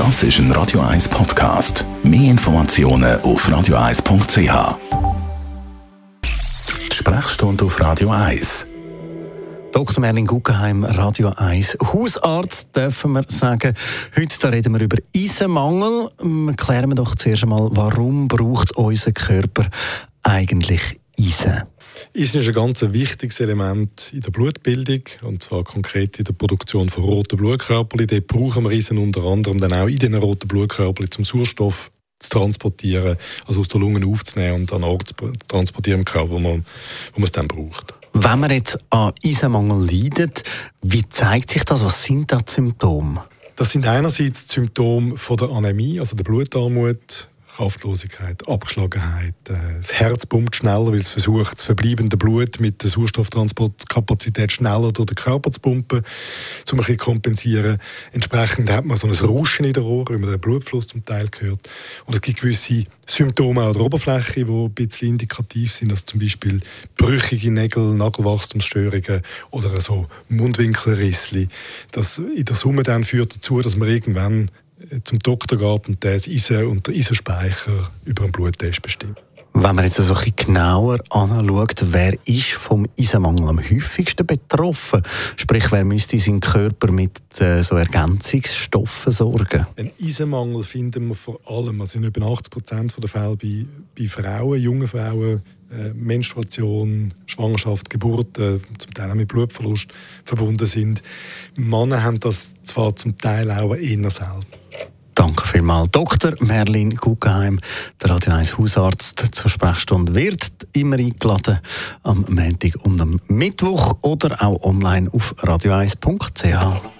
Das ist ein Radio 1 Podcast. Mehr Informationen auf radio1.ch. Die Sprechstunde auf Radio 1. Dr. Merlin Guggenheim, Radio 1. Hausarzt dürfen wir sagen. Heute da reden wir über Eisenmangel. Ähm, klären wir doch zuerst einmal, warum braucht unser Körper eigentlich Eisen? Eisen ist ein ganz wichtiges Element in der Blutbildung und zwar konkret in der Produktion von roten Blutkörperchen. Dort brauchen wir Eisen unter anderem dann auch in den roten Blutkörperchen zum Sauerstoff zu transportieren, also aus der Lunge aufzunehmen und an Ort zu transportieren im Körper, wo man, wo man es dann braucht. Wenn man jetzt an Eisenmangel leidet, wie zeigt sich das? Was sind da die Symptome? Das sind einerseits die Symptome von der Anämie, also der Blutarmut, Kraftlosigkeit, Abgeschlagenheit. Äh, das Herz pumpt schneller, weil es versucht, das verbleibende Blut mit der Sauerstofftransportkapazität schneller durch den Körper zu pumpen, um ein bisschen kompensieren. Entsprechend hat man so ein Rauschen in der Ohren, wenn man den Blutfluss zum Teil hört. Und es gibt gewisse Symptome an der Oberfläche, die ein bisschen indikativ sind, also zum Beispiel brüchige Nägel, Nagelwachstumsstörungen oder so Mundwinkelrissli. Das in der Summe dann führt dazu, dass man irgendwann zum Doktor geht und der das Eisen und der Eisenspeicher über einen Bluttest bestimmt. Wenn man jetzt ein bisschen genauer anschaut, wer ist vom Eisenmangel am häufigsten betroffen? Sprich, wer müsste seinen Körper mit äh, so Ergänzungsstoffen sorgen? Einen Eisenmangel finden wir vor allem, also in über 80 Prozent der Fälle bei, bei Frauen, jungen Frauen, äh, Menstruation, Schwangerschaft, Geburt, äh, zum Teil auch mit Blutverlust verbunden sind. Männer haben das zwar zum Teil auch eher selten. Danke vielmals. Dr. Merlin Guggenheim, der Radio 1 Hausarzt zur Sprechstunde, wird immer eingeladen am Montag und am Mittwoch oder auch online auf radio1.ch.